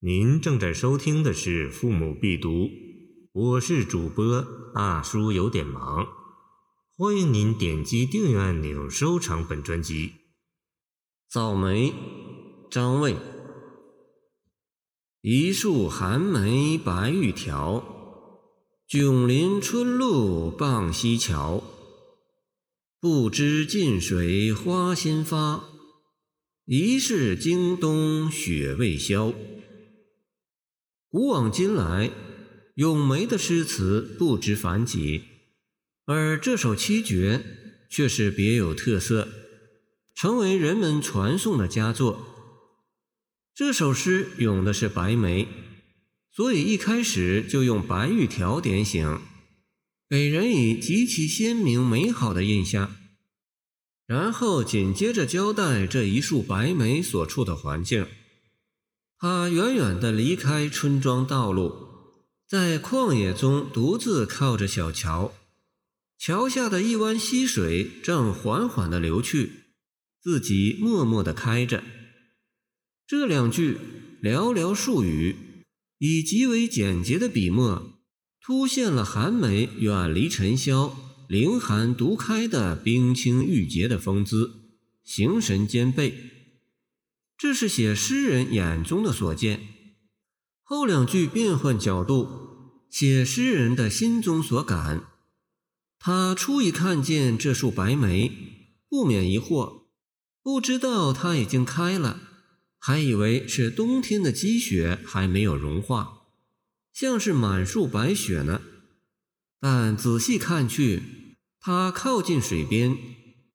您正在收听的是《父母必读》，我是主播大叔，有点忙。欢迎您点击订阅按钮，收藏本专辑。早梅，张卫。一树寒梅白玉条，迥临春路傍溪桥。不知近水花先发，疑是经冬雪未消。古往今来，咏梅的诗词不知凡几，而这首七绝却是别有特色，成为人们传颂的佳作。这首诗咏的是白梅，所以一开始就用白玉条点醒，给人以极其鲜明美好的印象。然后紧接着交代这一束白梅所处的环境。他远远地离开村庄道路，在旷野中独自靠着小桥，桥下的一湾溪水正缓缓地流去，自己默默地开着。这两句寥寥数语，以极为简洁的笔墨，凸现了寒梅远离尘嚣、凌寒独开的冰清玉洁的风姿，形神兼备。这是写诗人眼中的所见，后两句变换角度，写诗人的心中所感。他初一看见这束白梅，不免疑惑，不知道它已经开了，还以为是冬天的积雪还没有融化，像是满树白雪呢。但仔细看去，它靠近水边，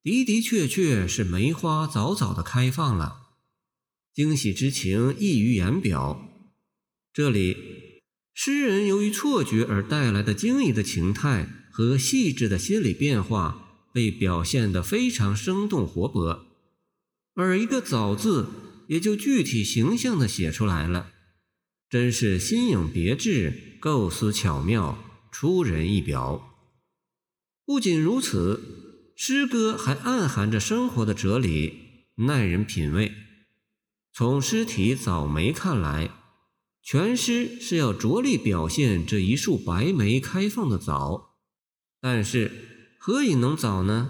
的的确确是梅花早早的开放了。惊喜之情溢于言表。这里，诗人由于错觉而带来的惊异的情态和细致的心理变化，被表现得非常生动活泼，而一个“早”字也就具体形象地写出来了，真是新颖别致，构思巧妙，出人意表。不仅如此，诗歌还暗含着生活的哲理，耐人品味。从诗体《早梅》看来，全诗是要着力表现这一束白梅开放的早。但是何以能早呢？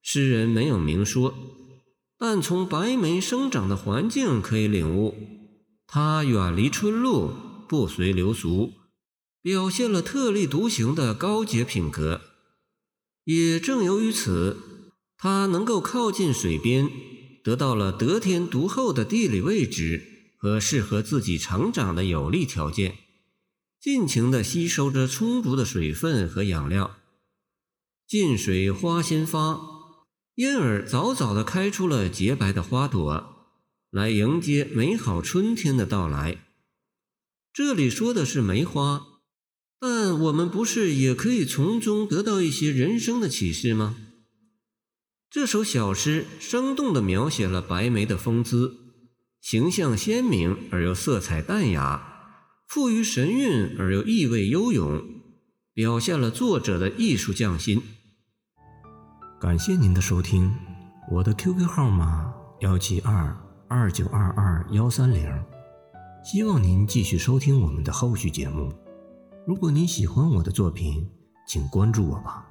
诗人没有明说，但从白梅生长的环境可以领悟，它远离春露，不随流俗，表现了特立独行的高洁品格。也正由于此，它能够靠近水边。得到了得天独厚的地理位置和适合自己成长的有利条件，尽情地吸收着充足的水分和养料。近水花先发，因而早早地开出了洁白的花朵，来迎接美好春天的到来。这里说的是梅花，但我们不是也可以从中得到一些人生的启示吗？这首小诗生动地描写了白梅的风姿，形象鲜明而又色彩淡雅，富于神韵而又意味悠永，表现了作者的艺术匠心。感谢您的收听，我的 QQ 号码幺七二二九二二幺三零，希望您继续收听我们的后续节目。如果您喜欢我的作品，请关注我吧。